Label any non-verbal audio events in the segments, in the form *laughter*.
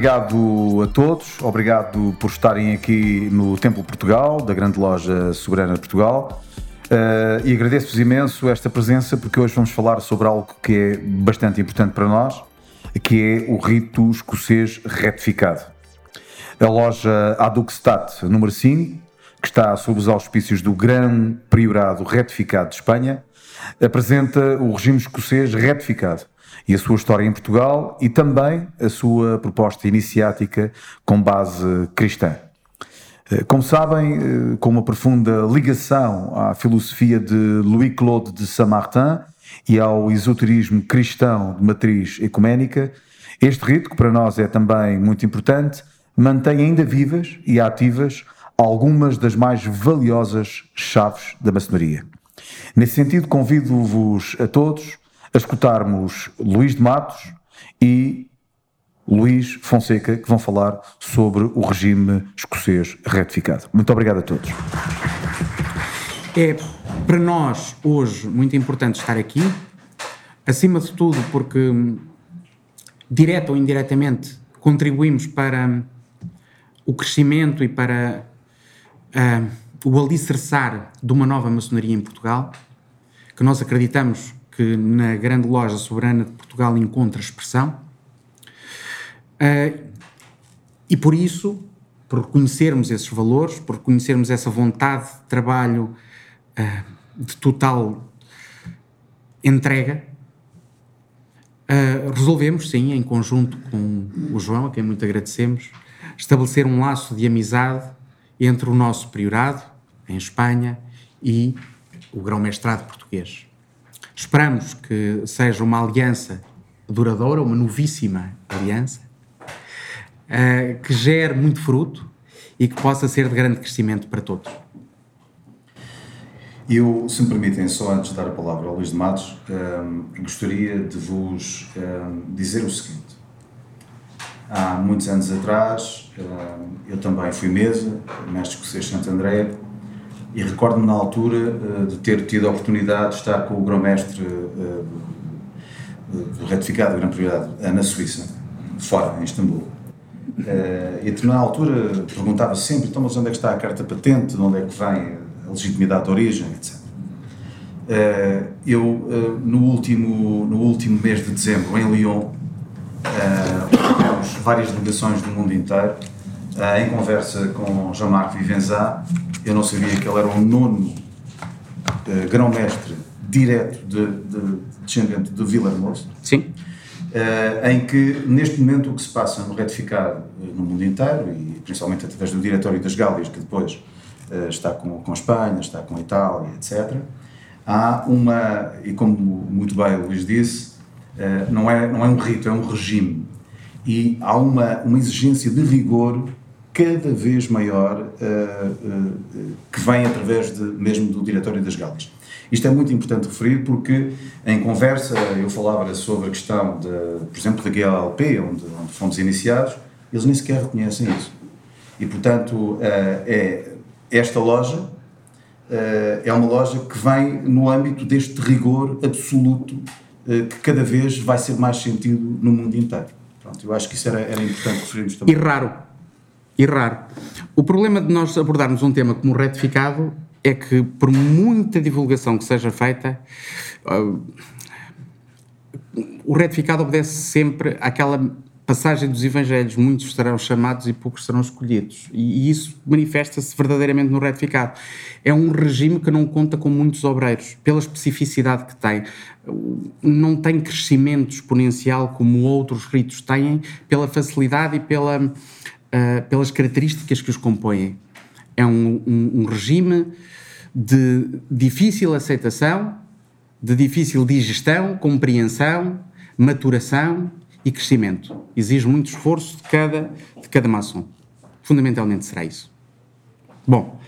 Obrigado a todos, obrigado por estarem aqui no Templo Portugal, da grande loja Soberana de Portugal. Uh, e agradeço-vos imenso esta presença porque hoje vamos falar sobre algo que é bastante importante para nós, que é o rito escocês retificado. A loja Aduxstat número 5, que está sob os auspícios do Gran Priorado Retificado de Espanha, apresenta o regime escocês retificado e a sua história em Portugal e também a sua proposta iniciática com base cristã. Eh, como sabem, eh, com uma profunda ligação à filosofia de Louis-Claude de Saint-Martin e ao esoterismo cristão de matriz ecuménica, este rito, que para nós é também muito importante, mantém ainda vivas e ativas algumas das mais valiosas chaves da maçonaria. Nesse sentido, convido-vos a todos a escutarmos Luís de Matos e Luís Fonseca, que vão falar sobre o regime escocês retificado. Muito obrigado a todos. É para nós hoje muito importante estar aqui, acima de tudo porque, direto ou indiretamente, contribuímos para o crescimento e para uh, o alicerçar de uma nova maçonaria em Portugal, que nós acreditamos que na grande loja soberana de Portugal encontra expressão. Uh, e por isso, por reconhecermos esses valores, por reconhecermos essa vontade de trabalho uh, de total entrega, uh, resolvemos, sim, em conjunto com o João, a quem muito agradecemos, estabelecer um laço de amizade entre o nosso priorado, em Espanha, e o grão-mestrado português. Esperamos que seja uma aliança duradoura, uma novíssima aliança, uh, que gere muito fruto e que possa ser de grande crescimento para todos. Eu, se me permitem, só antes de dar a palavra ao Luís de Matos, um, ehm, gostaria de vos um, ehm, dizer o seguinte. Há muitos anos atrás, um, ehm, eu também fui mesa, mestre escocês Santo André, e recordo-me na altura uh, de ter tido a oportunidade de estar com o grão-mestre uh, retificado, grande prioridade, na Suíça, fora, em Istambul. Uh, e a determinada altura perguntava sempre, então, mas onde é que está a carta patente, de onde é que vem a legitimidade de origem, etc. Uh, eu, uh, no, último, no último mês de dezembro, em Lyon, *coughs* tivemos várias delegações do mundo inteiro, em conversa com Jean-Marc Vivenzat, eu não sabia que ele era o nono uh, grão-mestre direto de, de, descendente de Villarmoso. Sim. Uh, em que, neste momento, o que se passa no retificado uh, no mundo inteiro, e principalmente através do Diretório das Gálias, que depois uh, está com, com a Espanha, está com a Itália, etc., há uma, e como muito bem o Luís disse, não, é, não é um rito, é um regime. E há uma, uma exigência de rigor cada vez maior uh, uh, que vem através de, mesmo do Diretório das Galas. Isto é muito importante referir porque, em conversa, eu falava sobre a questão, de, por exemplo, da GLP, onde, onde fomos iniciados, eles nem sequer reconhecem isso. E, portanto, uh, é, esta loja é uma loja que vem no âmbito deste rigor absoluto que cada vez vai ser mais sentido no mundo inteiro. Pronto, eu acho que isso era, era importante referirmos também. E raro e raro. O problema de nós abordarmos um tema como retificado é que, por muita divulgação que seja feita, uh, o retificado obedece sempre àquela passagem dos Evangelhos, muitos serão chamados e poucos serão escolhidos. E, e isso manifesta-se verdadeiramente no retificado. É um regime que não conta com muitos obreiros, pela especificidade que tem. Não tem crescimento exponencial como outros ritos têm, pela facilidade e pela, uh, pelas características que os compõem. É um, um, um regime de difícil aceitação, de difícil digestão, compreensão, maturação e crescimento. Exige muito esforço de cada, de cada maçom. Fundamentalmente será isso. Bom,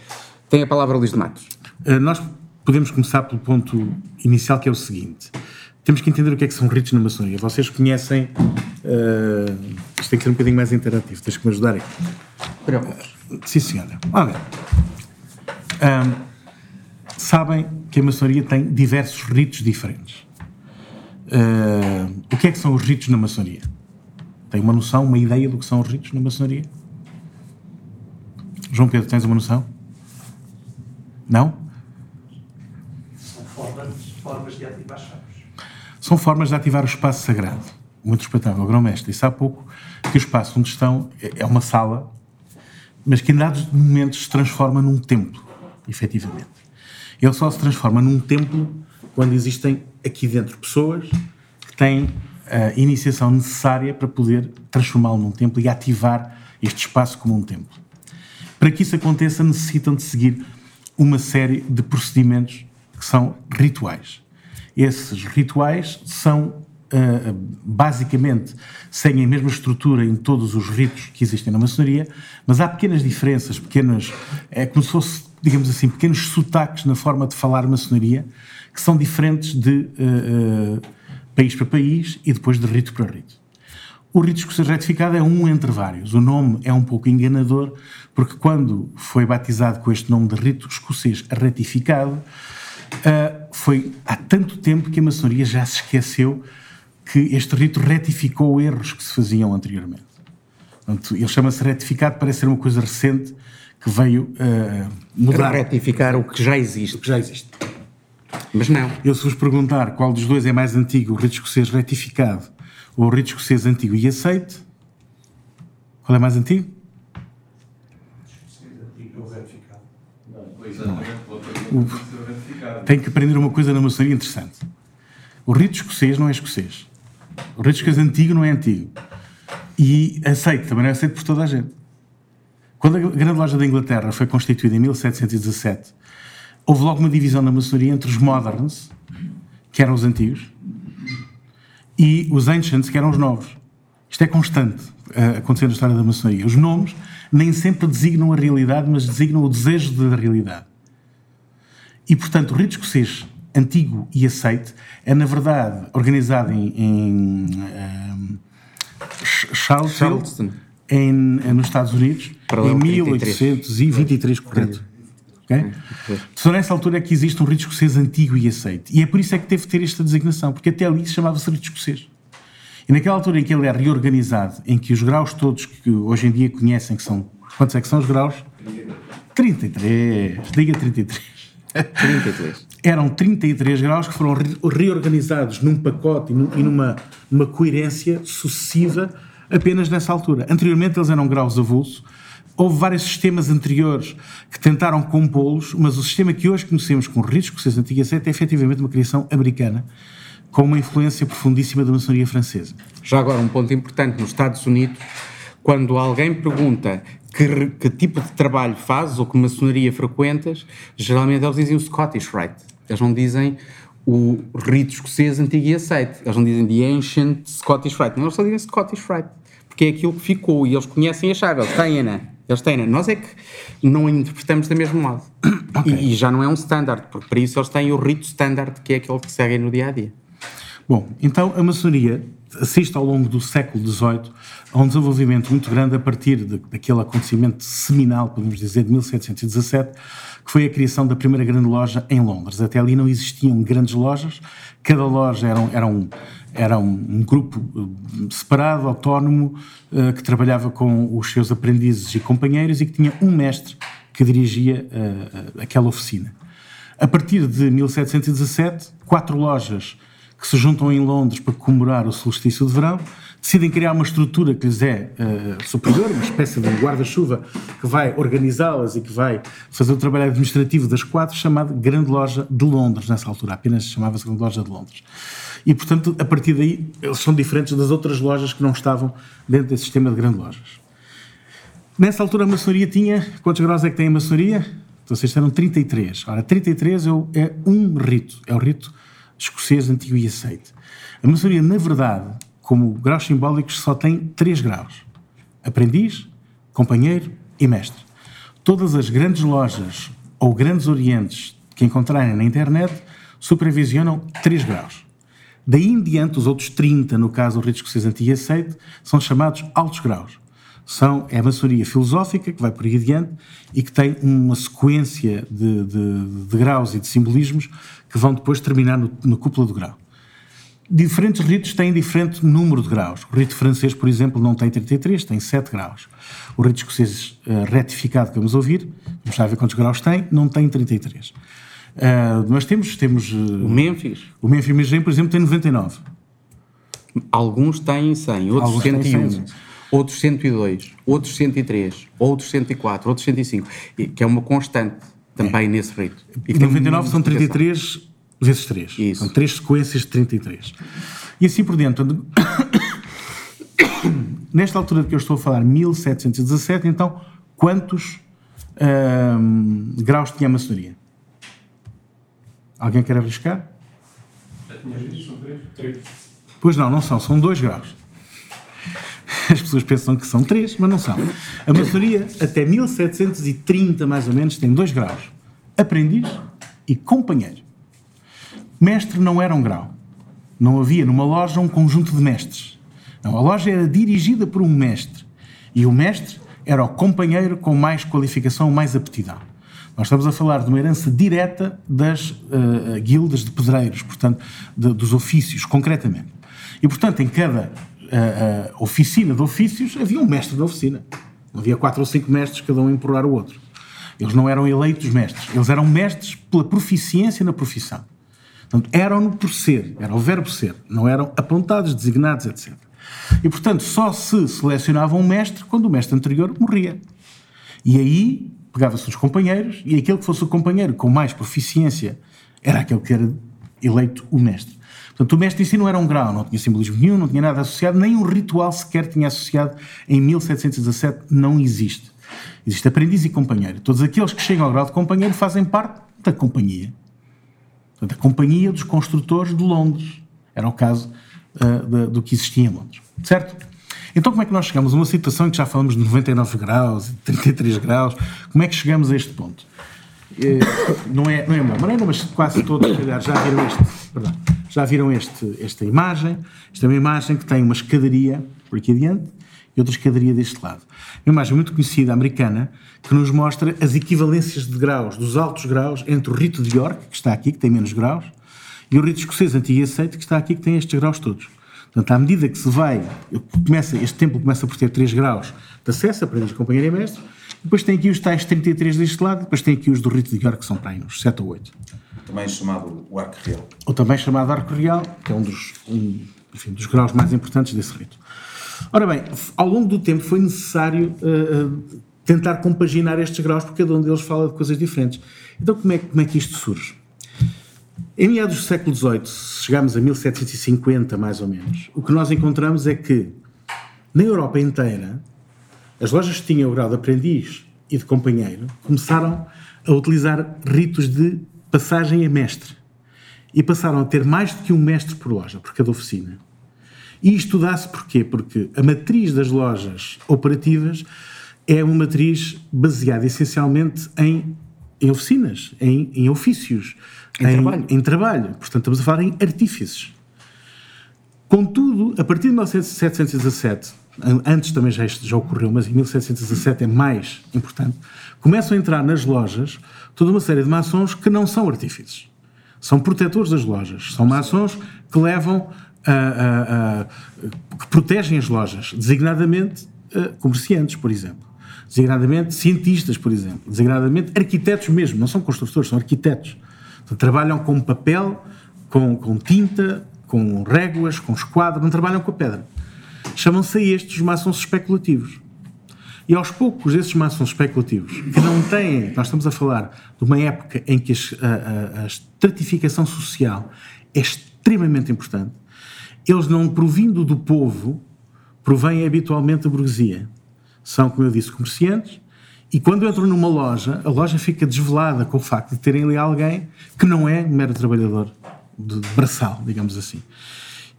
tem a palavra Luís de Matos. Uh, nós podemos começar pelo ponto inicial, que é o seguinte. Temos que entender o que é que são ritos na maçonaria. Vocês conhecem... Uh, isto tem que ser um bocadinho mais interativo. Tens que me ajudar aí. Uh, sim, senhora. Olha, um, sabem que a maçonaria tem diversos ritos diferentes. Uh, o que é que são os ritos na maçonaria? Tem uma noção, uma ideia do que são os ritos na maçonaria? João Pedro, tens uma noção? Não? São formas de ativar o espaço sagrado. Muito espetáculo, grão-mestre. Disse há pouco que o espaço onde estão é, é uma sala, mas que em dados momentos se transforma num templo, efetivamente. Ele só se transforma num templo quando existem aqui dentro pessoas que têm a iniciação necessária para poder transformá-lo num templo e ativar este espaço como um templo. Para que isso aconteça, necessitam de seguir uma série de procedimentos que são rituais. Esses rituais são Uh, basicamente seguem a mesma estrutura em todos os ritos que existem na maçonaria, mas há pequenas diferenças, pequenas, é como se fosse, digamos assim, pequenos sotaques na forma de falar maçonaria, que são diferentes de uh, uh, país para país e depois de rito para rito. O rito escocês retificado é um entre vários. O nome é um pouco enganador, porque quando foi batizado com este nome de rito escocês retificado, foi há tanto tempo que a maçonaria já se esqueceu que este rito retificou erros que se faziam anteriormente. Portanto, ele chama-se retificado, parece ser uma coisa recente que veio uh, mudar. Retificar o que já existe. O que já existe. Mas não. Eu, se vos perguntar qual dos dois é mais antigo, o rito escocês retificado ou o rito escocês antigo e aceite, qual é mais antigo? Tem que aprender uma coisa na maçonaria interessante. O rito escocês não é escocês. O rito escocês antigo não é antigo. E aceito, também não é aceito por toda a gente. Quando a Grande Loja da Inglaterra foi constituída em 1717, houve logo uma divisão na maçonaria entre os moderns, que eram os antigos, e os ancients, que eram os novos. Isto é constante uh, acontecer na história da maçonaria. Os nomes nem sempre designam a realidade, mas designam o desejo da realidade. E, portanto, o rito escocês antigo e aceite é, na verdade, organizado em, em um, Charleston, em, nos Estados Unidos, em 1823, correto. Okay? Só nessa altura é que existe um rito escocês antigo e aceite. E é por isso é que teve de ter esta designação, porque até ali se chamava-se rito escocês. E naquela altura em que ele é reorganizado, em que os graus todos que hoje em dia conhecem, que são. Quantos é que são os graus? 33. Diga 33. 33. Eram 33 graus que foram reorganizados num pacote e numa, numa coerência sucessiva apenas nessa altura. Anteriormente eles eram graus avulso, Houve vários sistemas anteriores que tentaram compô-los, mas o sistema que hoje conhecemos com risco, que se antiga é efetivamente uma criação americana, com uma influência profundíssima da maçonaria francesa. Já agora, um ponto importante: nos Estados Unidos, quando alguém pergunta que, que tipo de trabalho fazes ou que maçonaria frequentas, geralmente eles dizem o Scottish Rite. Eles não dizem o rito escocês antigo e aceite. Eles não dizem the ancient Scottish Rite. Não, eles só dizem Scottish Rite. Porque é aquilo que ficou e eles conhecem a chave. Eles têm, né? Eles têm, né? Nós é que não interpretamos da mesmo modo. Okay. E, e, já não é um standard, porque para isso eles têm o rito standard, que é aquele que seguem no dia a dia. Bom, então a maçonaria assiste ao longo do século XVIII a um desenvolvimento muito grande a partir de, daquele acontecimento seminal, podemos dizer, de 1717, que foi a criação da primeira grande loja em Londres. Até ali não existiam grandes lojas, cada loja era, era, um, era um, um grupo eh, separado, autónomo, uh, que trabalhava com os seus aprendizes e companheiros e que tinha um mestre que dirigia uh, aquela oficina. A partir de 1717, quatro lojas que se juntam em Londres para comemorar o solstício de verão, decidem criar uma estrutura que lhes é uh, superior, uma espécie de guarda-chuva que vai organizá-las e que vai fazer o trabalho administrativo das quatro, chamado Grande Loja de Londres, nessa altura, apenas chamava-se Grande Loja de Londres. E, portanto, a partir daí, eles são diferentes das outras lojas que não estavam dentro desse sistema de grandes lojas. Nessa altura, a maçonaria tinha. Quantos graus é que tem a maçonaria? Então, vocês disseram 33. Ora, 33 é, é um rito, é o rito escocês antigo e aceite. A maçonaria, na verdade, como graus simbólicos, só tem três graus: aprendiz, companheiro e mestre. Todas as grandes lojas ou grandes orientes que encontrarem na internet supervisionam três graus. Daí em diante, os outros 30, no caso do rito escocês antigo e aceite, são chamados altos graus. São, é a maçonaria filosófica, que vai por aí adiante, e que tem uma sequência de, de, de graus e de simbolismos que vão depois terminar no, no cúpula do grau. Diferentes ritos têm diferente número de graus. O rito francês, por exemplo, não tem 33, tem 7 graus. O rito escocês uh, retificado que vamos ouvir, vamos ver quantos graus tem, não tem 33. Uh, nós temos. temos uh, o Memphis. O Memphis, por exemplo, tem 99. Alguns têm 100, outros Alguns 101, 100, outros 102, outros 103, outros 104, outros 105, que é uma constante também é. nesse rito. E 99 são 33 vezes 3. Isso. São 3 sequências de 33. E assim por dentro. *coughs* Nesta altura de que eu estou a falar, 1717, então, quantos uh, graus tinha a maçonaria? Alguém quer arriscar? Pois não, não são, são dois graus. As pessoas pensam que são três, mas não são. A maçonaria, até 1730 mais ou menos, tem dois graus: aprendiz e companheiro. Mestre não era um grau. Não havia numa loja um conjunto de mestres. Não, a loja era dirigida por um mestre. E o mestre era o companheiro com mais qualificação, mais aptidão. Nós estamos a falar de uma herança direta das uh, guildas de pedreiros, portanto, de, dos ofícios, concretamente. E, portanto, em cada uh, oficina de ofícios havia um mestre da oficina. Havia quatro ou cinco mestres, cada um a empurrar o outro. Eles não eram eleitos mestres, eles eram mestres pela proficiência na profissão. Portanto, eram por ser, era o verbo ser, não eram apontados, designados, etc. E, portanto, só se selecionava um mestre quando o mestre anterior morria. E aí pegava-se os companheiros e aquele que fosse o companheiro com mais proficiência era aquele que era eleito o mestre. Portanto, o mestre em si não era um grau, não tinha simbolismo nenhum, não tinha nada associado, nem um ritual sequer tinha associado. Em 1717 não existe. Existe aprendiz e companheiro. Todos aqueles que chegam ao grau de companheiro fazem parte da companhia. Portanto, a companhia dos construtores de Londres. Era o caso uh, de, do que existia em Londres. Certo? Então, como é que nós chegamos a uma situação em que já falamos de 99 graus e 33 graus? Como é que chegamos a este ponto? É, não é, não é uma maneira, mas quase todos já viram, este, perdão, já viram este, esta imagem. Esta é uma imagem que tem uma escadaria por aqui adiante e outra escadaria deste lado. É uma imagem muito conhecida americana que nos mostra as equivalências de graus, dos altos graus, entre o rito de York, que está aqui, que tem menos graus, e o rito escocês antigo e aceito, que está aqui, que tem estes graus todos. Portanto, à medida que se vai, começa, este templo começa por ter 3 graus de acesso, aprendiz, companheiro e mestre, depois tem aqui os tais 33 deste lado, depois tem aqui os do Rito de York, que são para aí uns 7 ou 8. Também chamado o Arco Real. Ou também chamado Arco Real, que é um dos, um, enfim, dos graus mais importantes desse rito. Ora bem, ao longo do tempo foi necessário uh, uh, tentar compaginar estes graus, porque cada um deles fala de coisas diferentes. Então, como é, como é que isto surge? Em meados do século XVIII, chegamos a 1750 mais ou menos, o que nós encontramos é que na Europa inteira as lojas que tinham o grau de aprendiz e de companheiro começaram a utilizar ritos de passagem a mestre e passaram a ter mais do que um mestre por loja, por cada oficina. E isto dá-se porquê? Porque a matriz das lojas operativas é uma matriz baseada essencialmente em, em oficinas, em, em ofícios em, em, trabalho. em trabalho. Portanto, estamos a falar em artífices. Contudo, a partir de 1717, antes também já, já ocorreu, mas em 1717 é mais importante, começam a entrar nas lojas toda uma série de maçons que não são artífices. São protetores das lojas. São maçons que levam, a, a, a, que protegem as lojas, designadamente comerciantes, por exemplo. Designadamente cientistas, por exemplo. Designadamente arquitetos mesmo. Não são construtores, são arquitetos trabalham com papel, com, com tinta, com réguas, com esquadro, não trabalham com a pedra. Chamam-se a estes os maçons especulativos. E aos poucos, esses maçons especulativos, que não têm, nós estamos a falar de uma época em que a, a, a estratificação social é extremamente importante, eles não provindo do povo, provêm habitualmente da burguesia. São, como eu disse, comerciantes, e quando entram numa loja, a loja fica desvelada com o facto de terem ali alguém que não é mero trabalhador de braçal, digamos assim.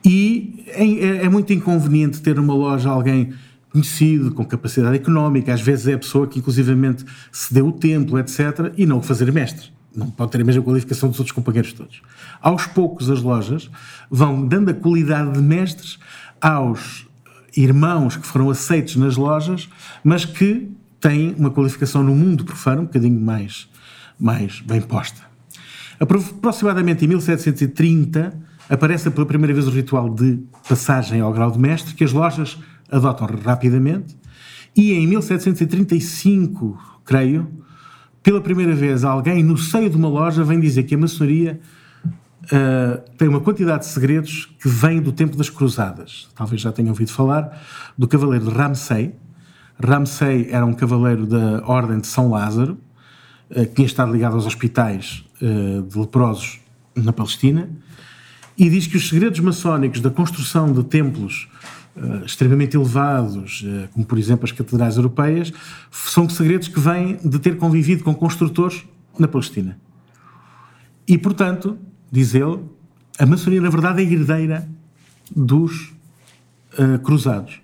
E é, é muito inconveniente ter numa loja alguém conhecido, com capacidade económica, às vezes é a pessoa que inclusivamente se deu o templo, etc., e não o fazer mestre. Não pode ter a mesma qualificação dos outros companheiros todos. Aos poucos as lojas vão dando a qualidade de mestres aos irmãos que foram aceitos nas lojas, mas que têm uma qualificação no mundo profano um bocadinho mais, mais bem posta. Aproximadamente em 1730 aparece pela primeira vez o ritual de passagem ao grau de mestre, que as lojas adotam rapidamente, e em 1735, creio, pela primeira vez alguém no seio de uma loja vem dizer que a maçonaria uh, tem uma quantidade de segredos que vem do tempo das cruzadas. Talvez já tenham ouvido falar do cavaleiro Ramsay. Ramsay era um cavaleiro da Ordem de São Lázaro, uh, que tinha estado ligado aos hospitais uh, de leprosos na Palestina, e diz que os segredos maçónicos da construção de templos uh, extremamente elevados, uh, como por exemplo as catedrais europeias, são segredos que vêm de ter convivido com construtores na Palestina. E, portanto, diz ele, a maçonaria, na verdade, é herdeira dos uh, cruzados.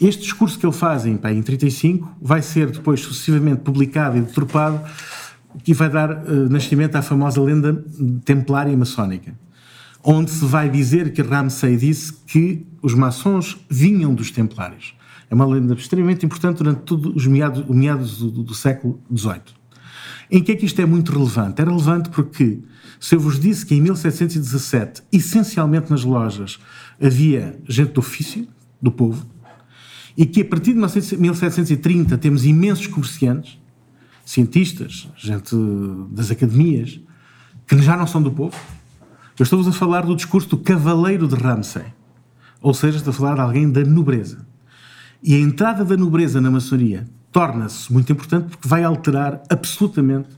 Este discurso que ele faz em, em 35 vai ser depois sucessivamente publicado e deturpado, que vai dar nascimento à famosa lenda templária maçónica onde se vai dizer que Ramsay disse que os maçons vinham dos templários. É uma lenda extremamente importante durante todos os meados, meados do, do, século XVIII. Em que é que isto é muito relevante? É relevante porque, se eu vos disse que em 1717, essencialmente nas lojas, havia gente do ofício, do povo, e que a partir de 1730 temos imensos comerciantes, cientistas, gente das academias, que já não são do povo, eu estou-vos a falar do discurso do cavaleiro de Ramsay. Ou seja, estou a falar de alguém da nobreza. E a entrada da nobreza na maçonaria torna-se muito importante porque vai alterar absolutamente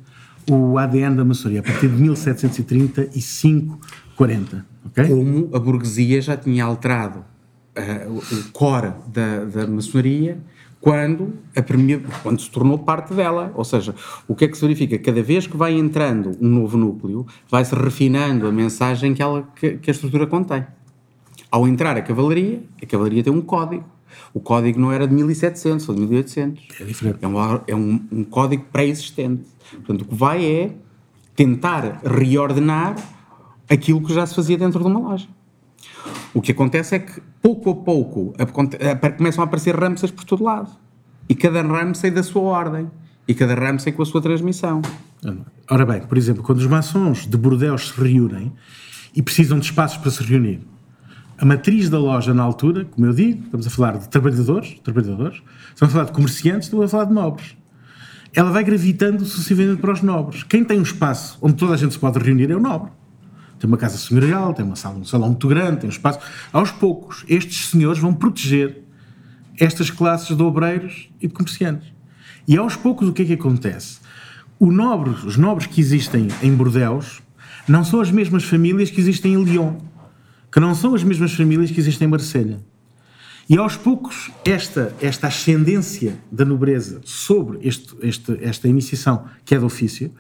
o ADN da maçonaria a partir de 1735, 40. Okay? Como a burguesia já tinha alterado uh, o core da, da maçonaria quando, a quando se tornou parte dela. Ou seja, o que é que se verifica? Cada vez que vai entrando um novo núcleo, vai-se refinando a mensagem que, ela, que, que, a estrutura contém. Ao entrar a cavalaria, a cavalaria tem um código. O código não era de 1700 ou de 1800. É diferente. É um, é um, um código pré-existente. Portanto, o que vai é tentar reordenar aquilo que já se fazia dentro de uma loja. O que acontece é que, pouco a pouco, começam a aparecer Ramsay por todo lado. E cada Ramsay da sua ordem. E cada Ramsay com a sua transmissão. Ora bem, por exemplo, quando os maçons de Bordeaux se reúnem e precisam de espaços para se reunir, a matriz da loja na altura, como eu digo, estamos a falar de trabalhadores, trabalhadores, estamos a falar de comerciantes, estamos a falar de nobres. Ela vai gravitando sucessivamente para os nobres. Quem tem um espaço onde toda a gente se pode reunir é o nobre tem uma casa senhorial, tem uma sala, um salão muito grande, tem um espaço. Aos poucos, estes senhores vão proteger estas classes de obreiros e de comerciantes. E aos poucos, o que é que acontece? Nobre, os nobres que existem em Bordeaux não são as mesmas famílias que existem em Lyon, que não são as mesmas famílias que existem em Marselha. E aos poucos, esta, esta ascendência da nobreza sobre este, este, esta iniciação, que é do ofício,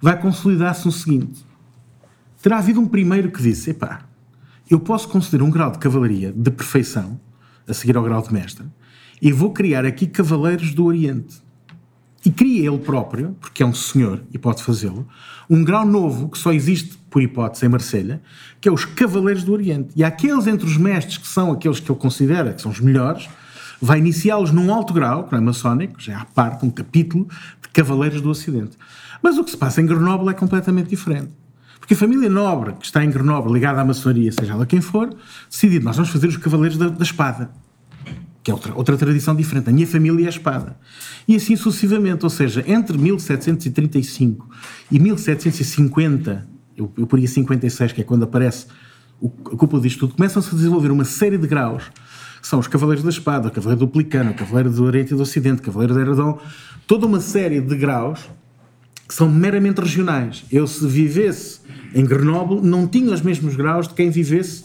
vai consolidar-se no seguinte: terá havido um primeiro que disse: epá, eu posso conceder um grau de cavalaria de perfeição, a seguir ao grau de mestre, e vou criar aqui cavaleiros do Oriente. E cria ele próprio, porque é um senhor e pode fazê-lo, um grau novo que só existe, por hipótese, em Marselha, que é os Cavaleiros do Oriente. E aqueles entre os mestres que são aqueles que ele considera que são os melhores, vai iniciá-los num alto grau, que não é maçónico, já é à parte, um capítulo de Cavaleiros do Ocidente. Mas o que se passa em Grenoble é completamente diferente. Porque a família nobre que está em Grenoble, ligada à maçonaria, seja ela quem for, decidiu, nós vamos fazer os cavaleiros da, da espada. Que é outra, outra tradição diferente. A minha família é a espada. E assim sucessivamente. Ou seja, entre 1735 e 1750, eu, eu poria 56, que é quando aparece o- a cúpula disto tudo, começam-se a desenvolver uma série de graus, que são os Cavaleiros da Espada, o Cavaleiro do Plicano, o Cavaleiro do Oriente e do Ocidente, o Cavaleiro de Herodon, toda uma série de graus que são meramente regionais. Eu, se vivesse em Grenoble, não tinha os mesmos graus de quem vivesse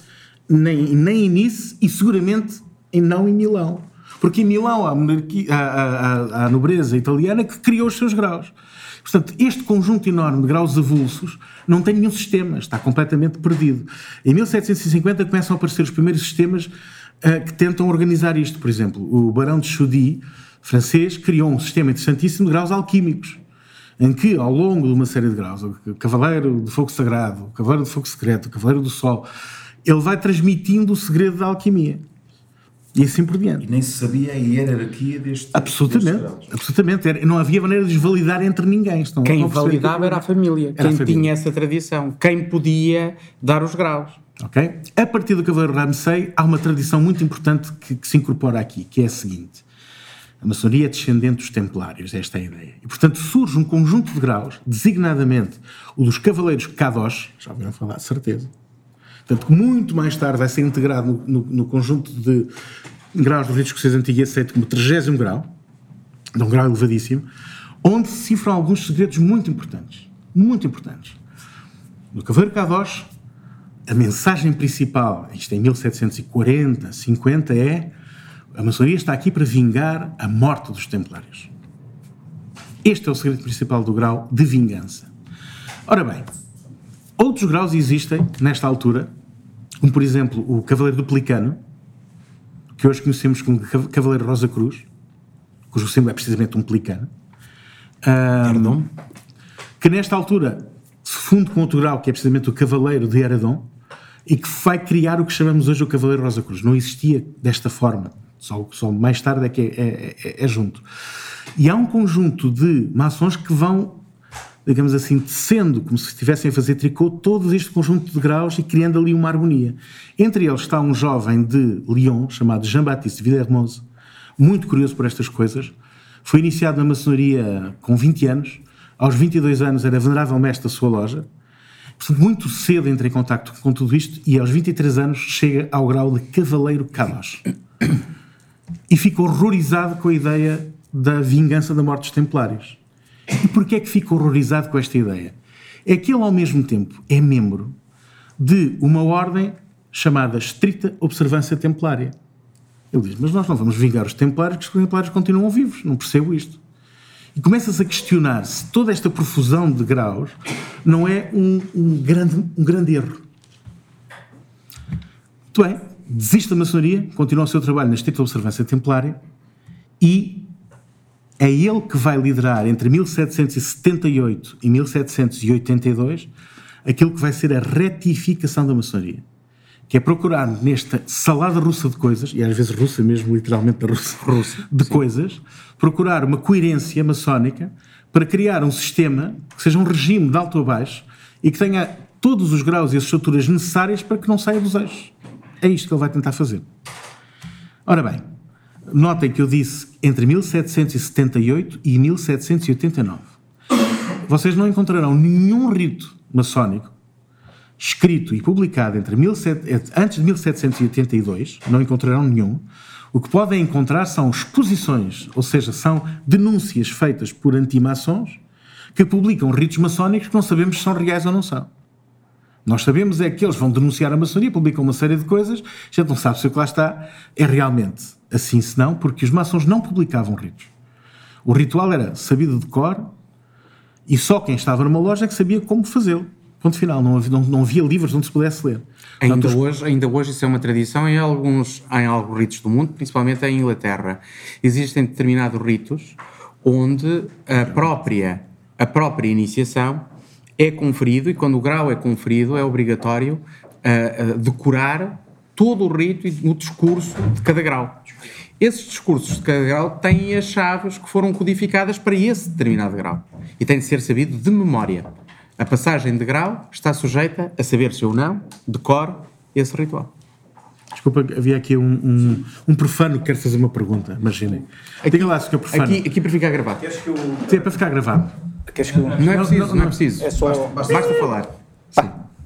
nem, nem em Nice e seguramente não em Milão. Porque em Milão há a, monarquia, há, há- há- nobreza italiana que criou os seus graus. Portanto, este conjunto enorme de graus avulsos não tem nenhum sistema, está completamente perdido. Em 1750 começam a aparecer os primeiros sistemas ah, que tentam organizar isto. Por exemplo, o Barão de Chaudy, francês, criou um sistema interessantíssimo de graus alquímicos em que, ao longo de uma série de graus, o Cavaleiro de Fogo Sagrado, o Cavaleiro de Fogo Secreto, o Cavaleiro do Sol, ele vai transmitindo o segredo da alquimia. E assim por diante. E nem se sabia a hierarquia deste. Absolutamente, graus. absolutamente. Era- não havia maneira de os validar entre ninguém. Estão, Quem a validava que- era a família, Era a quem família. tinha essa tradição, quem podia dar os graus. Ok? A partir do Cavaleiro Ramsey, há uma tradição muito importante que, que se incorpora aqui, que é a seguinte. A maçonaria é descendente dos templários, esta é a ideia. E, portanto, surge um conjunto de graus, designadamente o dos Cavaleiros Kadosh, já ouviram falar, certeza. Portanto, que muito mais tarde vai ser integrado no, no- no conjunto de graus do rito escocês antigo e aceito como 30 grau, de um grau elevadíssimo, onde se cifram alguns segredos muito importantes. Muito importantes. No Cavaleiro Kadosh, a mensagem principal, isto em 1740, 50, é a maçonaria está aqui para vingar a morte dos templários. Este é o segredo principal do grau de vingança. Ora bem, outros graus existem nesta altura, como por exemplo o Cavaleiro do Pelicano, que hoje conhecemos como Cav- Cavaleiro Rosa Cruz, cujo símbolo é precisamente um pelicano. Ahm, que nesta altura se funde com outro grau, que é precisamente o Cavaleiro de Heradon, e que vai criar o que chamamos hoje o Cavaleiro Rosa Cruz. Não existia desta forma, só, só mais tarde é que é, é- é- junto. E há um conjunto de maçons que vão, digamos assim, tecendo, como se estivessem a fazer tricô, todo este conjunto de graus e criando ali uma harmonia. Entre eles está um jovem de Lyon, chamado Jean-Baptiste Villermoz, muito curioso por estas coisas. Foi iniciado na maçonaria com 20 anos. Aos 22 anos era venerável mestre da sua loja. Muito cedo entra em contacto com tudo isto e aos 23 anos chega ao grau de Cavaleiro Kadosh. E fica horrorizado com a ideia da vingança da morte dos Templários. E porquê é que fica horrorizado com esta ideia? É que ele, ao mesmo tempo, é membro de uma ordem chamada Estrita Observância Templária. Ele diz, mas nós não vamos vingar os Templários, que os Templários continuam vivos. Não percebo isto. E começas a questionar se toda esta profusão de graus não é um, um grande, um grande erro. Muito bem, desiste da maçonaria, continua o seu trabalho na Estrita Observância Templária e é ele que vai liderar entre 1778 e 1782 aquilo que vai ser a retificação da maçonaria. Que é procurar nesta salada russa de coisas, e às vezes russa mesmo, literalmente da russa, *laughs* de coisas, procurar uma coerência maçónica para criar um sistema que seja um regime de alto a baixo e que tenha todos os graus e as estruturas necessárias para que não saia dos eixos. É isto que ele vai tentar fazer. Ora bem, notem que eu disse entre 1778 e 1789. Vocês não encontrarão nenhum rito maçónico escrito e publicado entre 17 antes de 1782, não encontrarão nenhum. O que podem encontrar são exposições, ou seja, são denúncias feitas por antimaçons que publicam ritos maçónicos que não sabemos se são reais ou não são. Nós sabemos é que eles vão denunciar a maçonaria, publicam uma série de coisas, a gente não sabe se o que lá está é realmente assim, se não, porque os maçons não publicavam ritos. O ritual era sabido de cor e só quem estava numa loja é que sabia como fazê-lo. Ponto final, não havia, não, não havia livros onde se pudesse ler. Ainda Portanto, os- hoje, ainda hoje isso é uma tradição em alguns, em alguns ritos do mundo, principalmente em Inglaterra. Existem determinados ritos onde a própria, a própria iniciação é conferido e quando o grau é conferido é obrigatório ah, ah, decorar todo o rito e o discurso de cada grau. Esses discursos de cada grau têm as chaves que foram codificadas para esse determinado grau e tem de ser sabido de memória. A passagem de grau está sujeita a saber-se ou não, de cor, esse ritual. Desculpa, havia aqui um, um, um profano que quer fazer uma pergunta, imaginem. Diga lá, Sr. Profano. Aqui, aqui para ficar gravado. Sim, é para ficar gravado. Queres que eu... Não é preciso, não, é preciso. É só... Basta falar.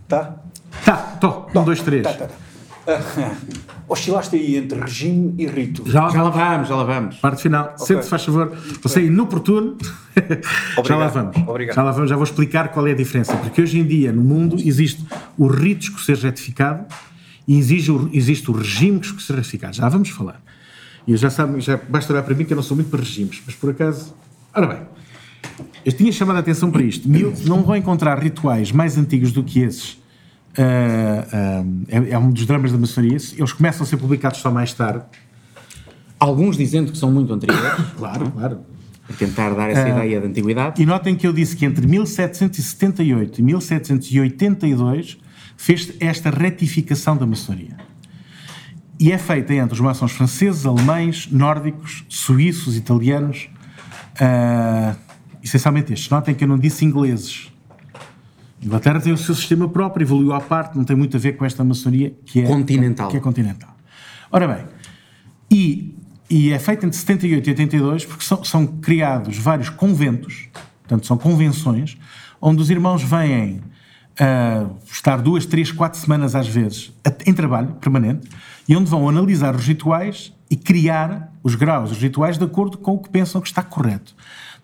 Tá? Tá. Tô, um, dois, três. Tá, tá, tá. Ah, oscilaste aí entre regime e rito. Já, Já lá vamos, já lá vamos. Parte final. Sente-se, faz favor. Você é inoportuno. *laughs* já lá vamos. Obrigado. Já lá vamos. Já vou explicar qual é a diferença. Porque hoje em dia, no mundo, existe o rito escocês retificado e existe o, existe o regime escocês retificado. Já vamos falar. E eu já sabe, já basta olhar para mim que eu não sou muito para regimes. Mas por acaso. Ora bem. Eu tinha chamado a atenção para isto. Não vão encontrar rituais mais antigos do que esses. Ah, ah, é, é um dos dramas da maçonaria. Eles começam a ser publicados só mais tarde. Alguns dizendo que são muito anteriores, *coughs* Claro, claro. para tentar dar essa ideia de antiguidade. E notem que eu disse que entre 1778 e 1782 fez esta retificação da maçonaria. E é feita entre os maçons franceses, alemães, nórdicos, suíços, italianos, ah, essencialmente estes. Notem que eu não disse ingleses. A Inglaterra tem o seu sistema próprio, evoluiu à parte, não tem muito a ver com esta maçonaria que é Continental. Que é continental. Ora bem, e, e é feita entre 78 e 82 porque são, são criados vários conventos, portanto, são convenções, onde os irmãos vêm ah, estar duas, três, quatro semanas às vezes em trabalho permanente e onde vão analisar os rituais e criar os graus, os rituais de acordo com o que pensam que está correto.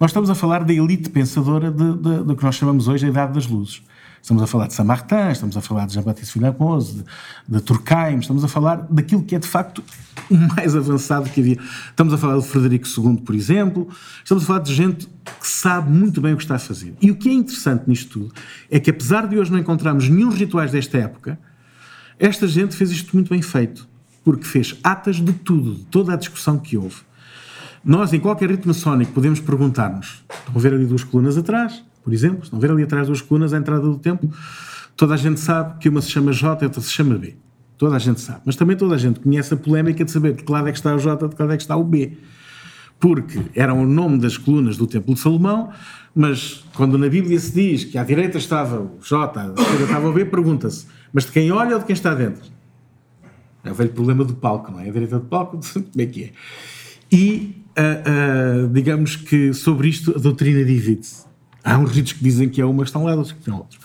Nós estamos a falar da elite pensadora do que nós chamamos hoje a Idade das Luzes. Estamos a falar de Saint-Martin, estamos a falar de Jean-Baptiste Filapose, de, de Durkheim, estamos a falar daquilo que é de facto o *laughs* mais avançado que havia. Estamos a falar de Frederico II, por exemplo, estamos a falar de gente que sabe muito bem o que está a fazer. E o que é interessante nisto tudo é que, apesar de hoje não encontrarmos nenhum rituais desta época, esta gente fez isto muito bem feito, porque fez atas de tudo, de toda a discussão que houve. Nós, em qualquer rito maçónico, podemos perguntar-nos: estão a ver ali duas colunas atrás, por exemplo? Estão a ver ali atrás duas colunas à entrada do templo? Toda a gente sabe que uma se chama J e outra se chama B. Toda a gente sabe. Mas também toda a gente conhece a polémica de saber de que lado é que está o J, de que lado é que está o B. Porque eram o nome das colunas do Templo de Salomão, mas quando na Bíblia se diz que à direita estava o J, à esquerda estava o B, pergunta-se: mas de quem olha ou de quem está dentro? É o velho problema do palco, não é? A direita do palco, *laughs* como é que é? E, digamos que sobre isto a doutrina divide-se. Há uns ritos que dizem que é uma, estão lá, outros que são outros.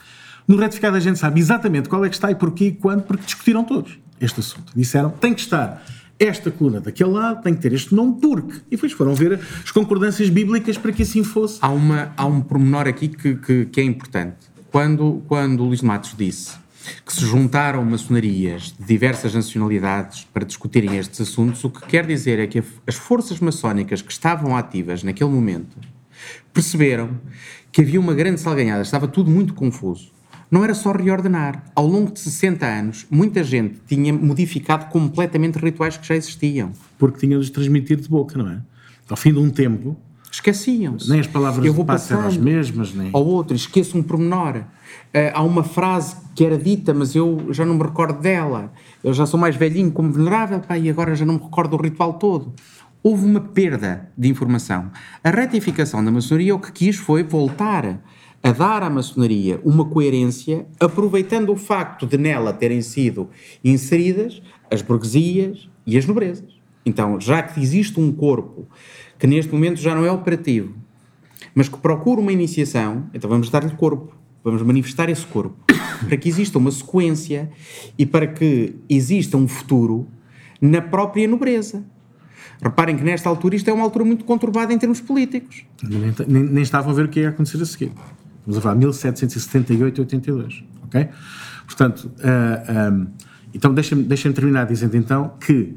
No retificado a gente sabe exatamente qual é que está e porquê e quando, porque discutiram todos este assunto. Disseram, tem que estar esta coluna daquele lado, tem que ter este nome, porque. E depois foram ver as concordâncias bíblicas para que assim fosse. Há, uma, há um pormenor aqui que, que, que é importante. Quando, quando o Luís Matos disse que se juntaram maçonarias de diversas nacionalidades para discutirem estes assuntos, o que quer dizer é que as forças maçónicas que estavam ativas naquele momento perceberam que havia uma grande salganhada, estava tudo muito confuso. Não era só reordenar. Ao longo de 60 anos, muita gente tinha modificado completamente rituais que já existiam. Porque tinham-nos de transmitir de boca, não é? Ao fim de um tempo, Esqueciam-se. nem as palavras Eu vou passe eram as mesmas, nem. ao outro, esqueço um pormenor. Ah, há uma frase que era dita, mas eu já não me recordo dela. Eu já sou mais velhinho como venerável, pá, e agora já não me recordo do ritual todo. Houve uma perda de informação. A retificação da maçonaria o que quis foi voltar a dar à maçonaria uma coerência, aproveitando o facto de nela terem sido inseridas as burguesias e as nobrezas. Então, já que existe um corpo que neste momento já não é operativo, mas que procura uma iniciação, então vamos dar-lhe corpo, vamos manifestar esse corpo, *coughs* para que exista uma sequência e para que exista um futuro na própria nobreza. Reparem que nesta altura isto é uma altura muito conturbada em termos políticos. Nem, nem, nem estavam a ver o que ia acontecer a seguir. Estamos a falar de 1778 e 82, ok? Portanto, ah, ah, então deixem-me deixem terminar dizendo então que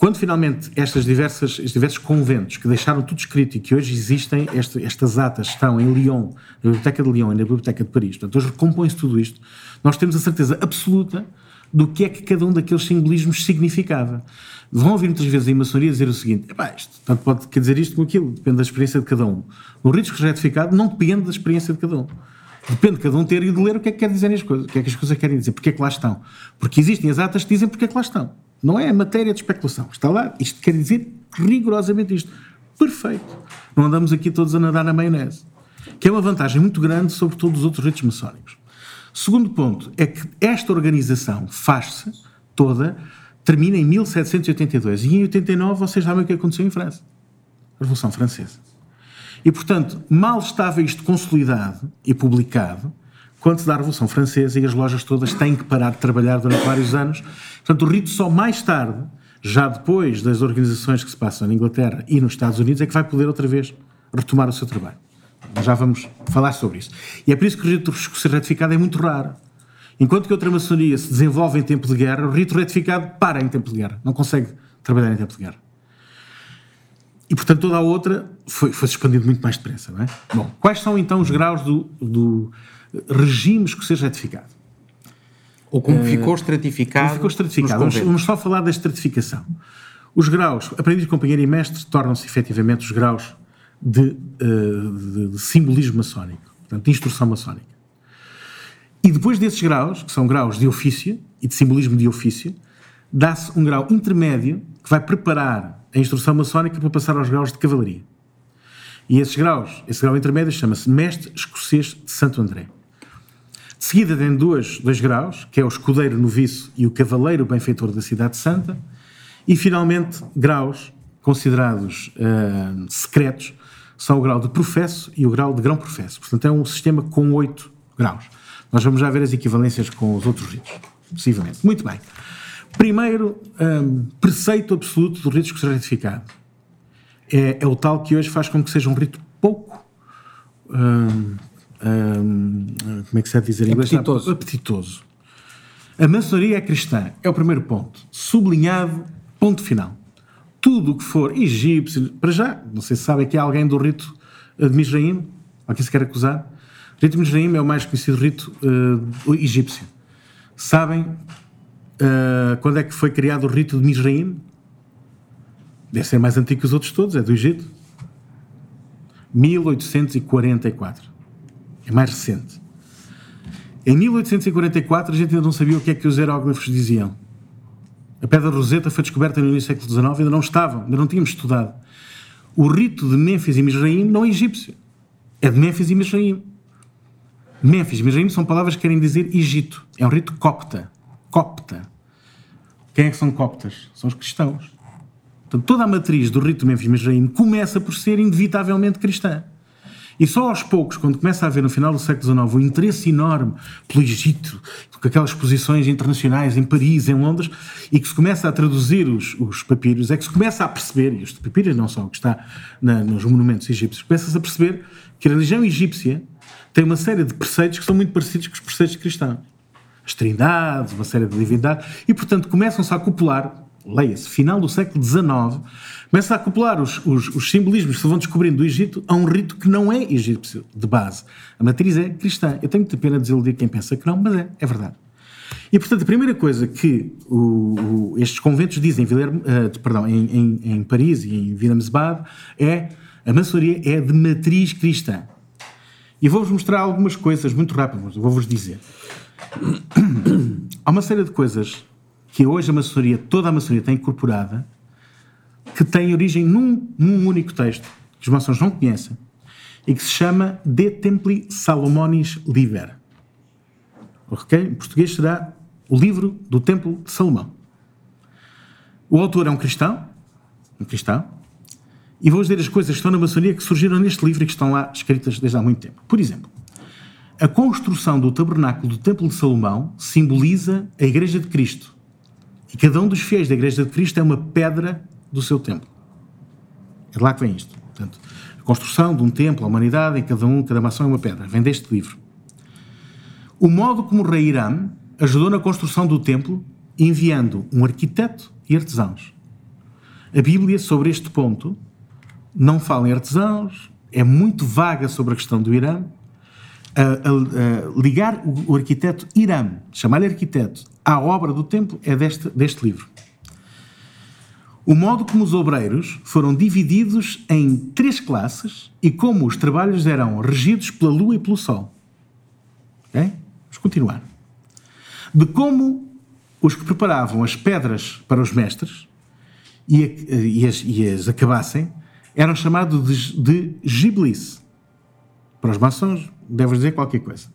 quando finalmente estas diversas, estes diversos conventos que deixaram tudo escrito e que hoje existem, este- estas atas estão em Lyon, na Biblioteca de Lyon e na Biblioteca de Paris, portanto, hoje recompõe-se tudo isto, nós temos a certeza absoluta do que é que cada um daqueles simbolismos significava. Vão ouvir muitas vezes a maçonaria dizer o seguinte: "Epá, isto tanto pode quer dizer isto como aquilo, depende da experiência de cada um. No risco retificado não depende da experiência de cada um. Depende de cada um ter e de ler o que é que quer dizer as coisas, o que é que as coisas querem dizer, porque é que lá estão. Porque existem as atas que dizem porque é que lá estão. Não é matéria de especulação. Está lá, isto quer dizer rigorosamente isto. Perfeito. Não andamos aqui todos a nadar na maionese. Que é uma vantagem muito grande sobre todos os outros ritos maçónicos. Segundo ponto é que esta organização faz-se toda, termina em 1782 e em 89 vocês sabem o que aconteceu em França. A Revolução Francesa. E, portanto, mal estava isto consolidado e publicado, quando se dá a Revolução Francesa e as lojas todas têm que parar de trabalhar durante vários anos. Portanto, o rito só mais tarde, já depois das organizações que se passam na Inglaterra e nos Estados Unidos, é que vai poder outra vez retomar o seu trabalho. Já vamos falar sobre isso. E é por isso que o rito retificado é muito raro. Enquanto que outra maçonaria se desenvolve em tempo de guerra, o rito retificado para em tempo de guerra. Não consegue trabalhar em tempo de guerra. E, portanto, toda a outra foi, foi expandido muito mais depressa, não é? Bom, quais são então os graus do, do regime escocês retificado? Ou como ficou estratificado. Como ficou estratificado. Vamos, vamos só falar da estratificação. Os graus, aprendiz, companheiro e mestre, tornam-se efetivamente os graus de, eh, de- de simbolismo maçónico, portanto, de instrução maçónica. E depois desses graus, que são graus de ofício e de simbolismo de ofício, dá-se um grau intermédio que vai preparar a instrução maçónica para passar aos graus de cavalaria. E esses graus, esse grau intermédio chama-se Mestre Escocês de Santo André. Seguida tem dois, dois graus, que é o escudeiro noviço e o cavaleiro benfeitor da cidade santa, e finalmente graus considerados ah, secretos são o grau de professo e o grau de grão-professo. Portanto, é um sistema com oito graus. Nós vamos já ver as equivalências com os outros ritos, possivelmente. Muito bem. Primeiro ah, preceito absoluto do rito escocês retificado é, é o tal que hoje faz com que seja um rito pouco hum, hum, como é que se deve dizer em inglês? Apetitoso. Apetitoso. A maçonaria é cristã, é o primeiro ponto. Sublinhado, ponto final. Tudo o que for egípcio, para já, não sei se sabem que há alguém do rito eh, de Misraim, a quem se quer acusar. O rito de Misraim é o mais conhecido rito eh, egípcio. Sabem eh, quando é que foi criado o rito de Misraim? Deve ser mais antigo que os outros todos, é do Egito. 1844. É mais recente. Em 1844 a gente ainda não sabia o que é que os hieróglifos diziam. A pedra Roseta foi descoberta no início do século XIX, ainda não estavam, ainda não tínhamos estudado. O rito de Mênfis e Misraim não é egípcio. É de Mênfis e Misraim. Mênfis e Misraim são palavras que querem dizer Egito. É um rito copta. Copta. Quem é que são coptas? São os cristãos. Portanto, toda a matriz do rito de Mênfis e Misraim começa por ser inevitavelmente cristã. E só aos poucos, quando começa a haver no final do século XIX um interesse enorme pelo Egito, com aquelas exposições internacionais em Paris, em Londres, e que se começa a traduzir os, os papiros, é que se começa a perceber, e os papiros não só o que está na- nos monumentos egípcios, começa-se a perceber que a religião egípcia tem uma série de preceitos que são muito parecidos com os preceitos cristãos. As trindades, uma série de divindades, e portanto começam-se a acoplar, leia-se, final do século XIX, começa a acoplar os, os, os simbolismos que se vão descobrindo do Egito a um rito que não é egípcio de base. A matriz é cristã. Eu tenho muita pena de desiludir quem pensa que não, mas é, é verdade. E portanto, a primeira coisa que o- o- estes conventos dizem de- perdão, em, em- em Paris e em Villemsbad é a maçonaria é de matriz cristã. E vou-vos mostrar algumas coisas muito rápidas, vou-vos dizer. *coughs* Há uma série de coisas que hoje a maçonaria, toda a maçonaria tem incorporada, que tem origem num, num único texto, que os maçons não conhecem, e que se chama De Templi Salomonis Liber. Ok? Em português será o livro do Templo de Salomão. O autor é um cristão, um cristão, e vou dizer as coisas que estão na maçonaria que surgiram neste livro e que estão lá escritas desde há muito tempo. Por exemplo, a construção do tabernáculo do Templo de Salomão simboliza a Igreja de Cristo. E cada um dos fiéis da Igreja de Cristo é uma pedra do seu templo. É de lá que vem isto. Portanto, a construção de um templo, a humanidade, em cada um, cada maçom é uma pedra. Vem deste livro. O modo como rei Hiram ajudou na construção do templo, enviando um arquiteto e artesãos. A Bíblia, sobre este ponto, não fala em artesãos, é muito vaga sobre a questão do Irã. A, a- a ligar o, o arquiteto Irã, chamar-lhe arquiteto, à obra do templo é deste, deste livro. O modo como os obreiros foram divididos em três classes e como os trabalhos eram regidos pela lua e pelo sol. Vamos continuar. De como os que preparavam as pedras para os mestres e, a- e as, e as acabassem eram chamados de, de giblis. Para os maçons, devo dizer qualquer coisa.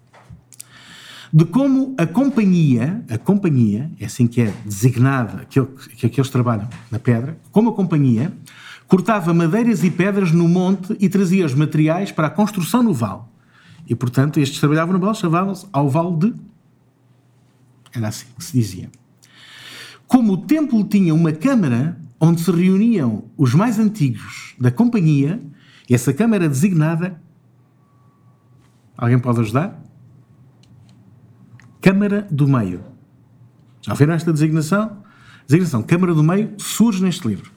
De como a companhia, a companhia, é assim que é designada que, que eles trabalham na pedra, como a companhia, cortava madeiras e pedras no monte e trazia os materiais para a construção no vale. E, portanto, estes trabalhavam no balde, chamavam-se ao vale de. Era assim que se dizia. Como o templo tinha uma câmara onde se reuniam os mais antigos da companhia, essa câmara designada. Alguém pode ajudar? Câmara do Meio. Já viram esta designação? Designação Câmara do Meio surge neste livro.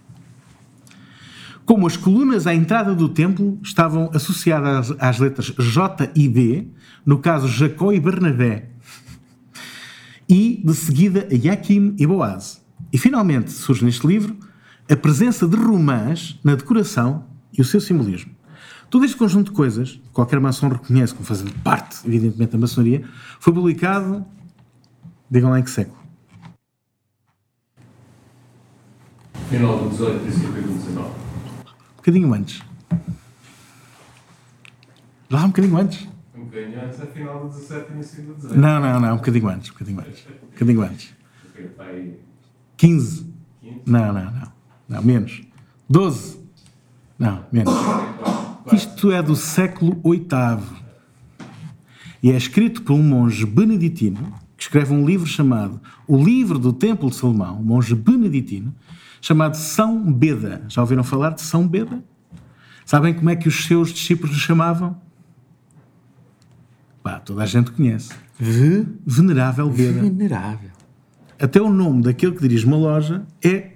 Como as colunas à entrada do templo estavam associadas às letras J e B, no caso Jacó e Bernabé, e de seguida a Yaquim e Boaz. E finalmente surge neste livro a presença de romãs na decoração e o seu simbolismo. Todo este conjunto de coisas, que qualquer maçom reconhece como fazendo parte, evidentemente, da maçonaria, foi publicado, digam lá em que século. Final do 18, princípio do 19. Um bocadinho antes. Lá um bocadinho antes. Um bocadinho antes, é final do 17, início do 18. Não, não, não, um bocadinho antes, um bocadinho antes. Um bocadinho antes. Ok, está aí 15. 15. Não, não, não. Não, menos. 12. Não, menos. Isto é do século VIII. E é escrito por um monge beneditino que escreve um livro chamado O Livro do Templo de Salomão, um monge beneditino, chamado São Beda. Já ouviram falar de São Beda? Sabem como é que os seus discípulos lhe chamavam? Pá, toda a gente conhece. Ve- Venerável Beda. Venerável. Até o nome daquele que dirige uma loja é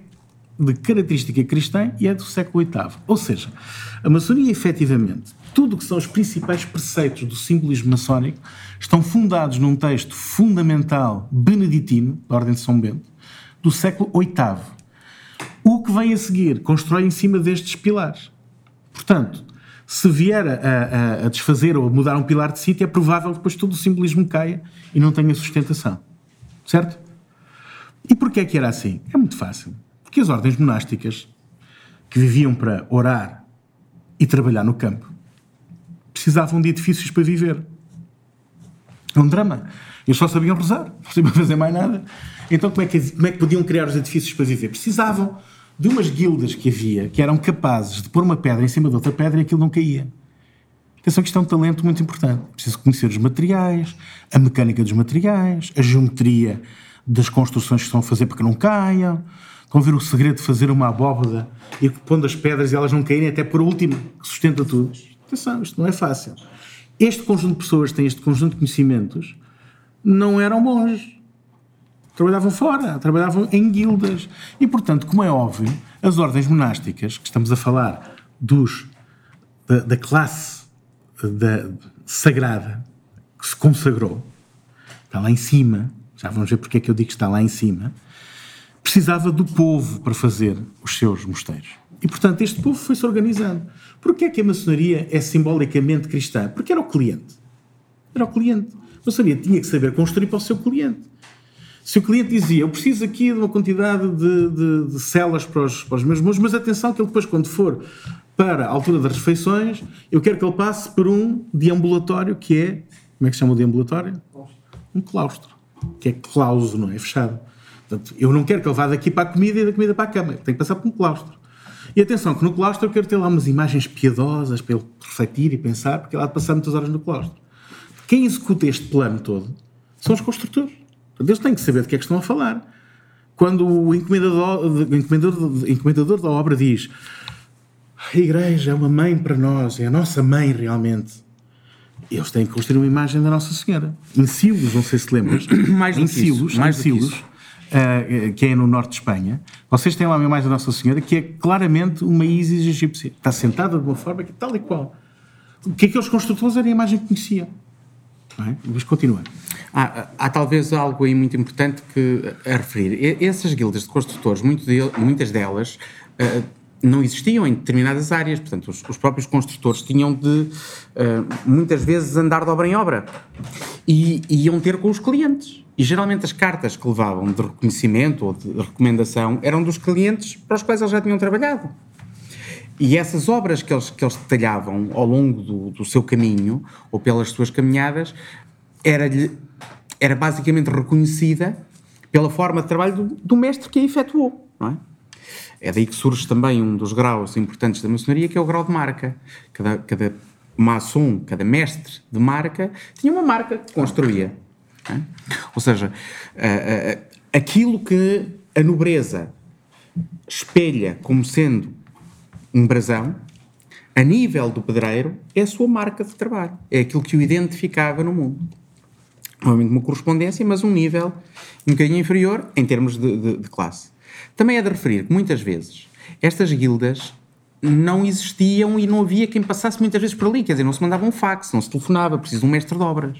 de característica cristã e é do século VIII. Ou seja, a maçonaria, efetivamente, tudo o que são os principais preceitos do simbolismo maçónico estão fundados num texto fundamental beneditino, da Ordem de São Bento, do século VIII. O que vem a seguir constrói em cima destes pilares. Portanto, se vier a, a- a desfazer ou a mudar um pilar de sítio, é provável que depois todo o simbolismo caia e não tenha sustentação. Certo? E porquê é que era assim? É muito fácil. Porque as ordens monásticas, que viviam para orar e trabalhar no campo, precisavam de edifícios para viver. É um drama. Eles só sabiam rezar, não sabiam fazer mais nada. Então, como é, que, como é que podiam criar os edifícios para viver? Precisavam de umas guildas que havia que eram capazes de pôr uma pedra em cima de outra pedra e aquilo não caía. Atenção que isto é um talento muito importante. Preciso conhecer os materiais, a mecânica dos materiais, a geometria das construções que estão a fazer para que não caiam. A ver o segredo de fazer uma abóbada e pondo as pedras e elas não caírem até por último, que sustenta tudo. Atenção, isto não é fácil. Este conjunto de pessoas que têm este conjunto de conhecimentos não eram monges. Trabalhavam fora, trabalhavam em guildas. E, portanto, como é óbvio, as ordens monásticas, que estamos a falar dos, da, da classe da, sagrada que se consagrou, está lá em cima, já vamos ver porque é que eu digo que está lá em cima, precisava do povo para fazer os seus mosteiros. E, portanto, este povo foi-se organizando. Porquê é que a maçonaria é simbolicamente cristã? Porque era o cliente. Era o cliente. A maçonaria tinha que saber construir para o seu cliente. Se o cliente dizia, eu preciso aqui de uma quantidade de, de, de celas para os, para os meus monges, mas atenção que ele depois, quando for para a altura das refeições, eu quero que ele passe por um deambulatório que é, como é que se chama o deambulatório? Um claustro. Que é clauso, não é? Fechado. Portanto, eu não quero que ele vá daqui para a comida e da comida para a cama. Tem que passar por um claustro. E atenção, que no claustro eu quero ter lá umas imagens piedosas para ele refletir e pensar, porque ele há de passar muitas horas no claustro. Quem executa este plano todo são os construtores. Portanto, eles têm que saber de que é que estão a falar. Quando o encomendador, encomendador, encomendador da obra diz a igreja é uma mãe para nós, é a nossa mãe realmente. Eles têm que construir uma imagem da Nossa Senhora. Em Silos, não sei se lembras. *coughs* Mais do em Silos, mais em do Silos, eh, que é no norte de Espanha, vocês têm lá uma imagem da Nossa Senhora que é claramente uma Isis egípcia. Está sentada de uma forma que é tal e qual. O que aqueles construtores era a imagem que conheciam. Não é? Mas continua. Há, há talvez algo aí muito importante que, a referir. Essas guildas de construtores, de- muitas delas, eh, não existiam em determinadas áreas. Portanto, os, os próprios construtores tinham de, eh, muitas vezes, andar de obra em obra. E iam ter com os clientes. E geralmente as cartas que levavam de reconhecimento ou de recomendação eram dos clientes para os quais eles já tinham trabalhado. E essas obras que eles, que eles detalhavam ao longo do, do seu caminho, ou pelas suas caminhadas, era-lhe era basicamente reconhecida pela forma de trabalho do, do mestre que a efetuou, é? É daí que surge também um dos graus importantes da maçonaria, que é o grau de marca. Cada, cada maçom, cada mestre de marca, tinha uma marca que construía. É? Ou seja, ah, ah, aquilo que a nobreza espelha como sendo um brasão, a nível do pedreiro, é a sua marca de trabalho. É aquilo que o identificava no mundo. Obviamente uma correspondência, mas um nível um bocadinho inferior em termos de, de- de classe. Também é de referir que muitas vezes estas guildas não existiam e não havia quem passasse muitas vezes por ali, quer dizer, não se mandava um fax, não se telefonava, preciso de um mestre de obras.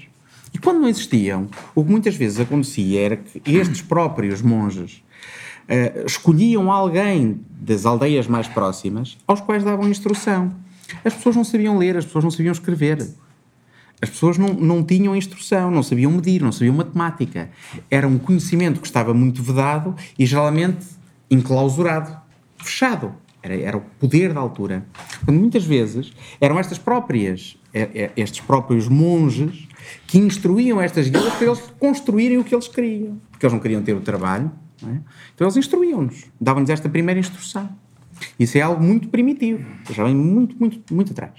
E quando não existiam, o que muitas vezes acontecia era que estes próprios monges eh, escolhiam alguém das aldeias mais próximas aos quais davam instrução. As pessoas não sabiam ler, as pessoas não sabiam escrever. As pessoas não, não tinham instrução, não sabiam medir, não sabiam matemática. Era um conhecimento que estava muito vedado e geralmente enclausurado, fechado. Era, era o poder da altura. Muitas vezes eram estas próprias, eh, eh, estes próprios monges que instruíam estas guildas para eles construírem o que eles queriam. Porque eles não queriam ter o trabalho. é? Então eles instruíam-nos, davam-nos esta primeira instrução. Isso é algo muito primitivo, já vem muito, muito, muito atrás.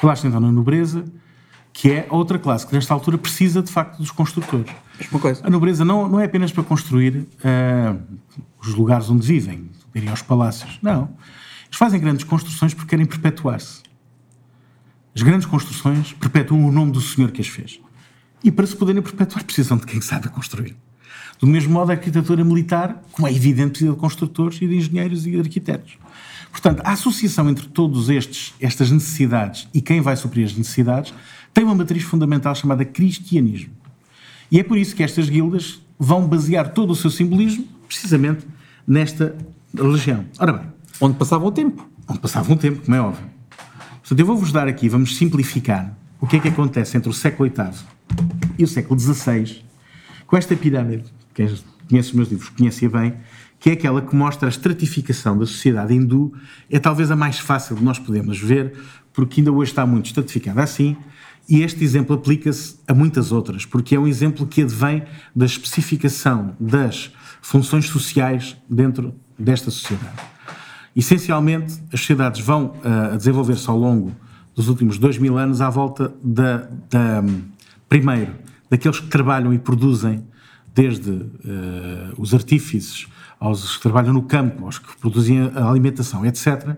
Falaste então na nobreza, que é outra classe que nesta altura precisa de facto dos construtores. Uma coisa, A nobreza não, não é apenas para construir ah, os lugares onde vivem, irem aos palácios. Não. Eles fazem grandes construções porque querem perpetuar-se. As grandes construções perpetuam o nome do senhor que as fez. E para se poderem perpetuar, precisam de quem saiba construir. Do mesmo modo, a arquitetura militar, como é evidente, precisa de construtores e de engenheiros e de arquitetos. Portanto, a associação entre todos estes, estas necessidades e quem vai suprir as necessidades tem uma matriz fundamental chamada cristianismo. E é por isso que estas guildas vão basear todo o seu simbolismo precisamente nesta religião. Ora bem, onde passava o tempo. onde passava um tempo, como é óbvio. Portanto, eu vou-vos dar aqui, vamos simplificar o que é que acontece entre o século VIII e o século XVI com esta pirâmide, quem conhece os meus livros conhecia bem, que é aquela que mostra a estratificação da sociedade hindu, é talvez a mais fácil de nós podermos ver, porque ainda hoje está muito estratificada assim, e este exemplo aplica-se a muitas outras, porque é um exemplo que advém da especificação das funções sociais dentro desta sociedade. Essencialmente, as sociedades vão a desenvolver-se ao longo dos últimos dois mil anos à volta da, da, primeiro, daqueles que trabalham e produzem, desde ah, os artífices, aos que trabalham no campo, aos que produzem a alimentação, etc.,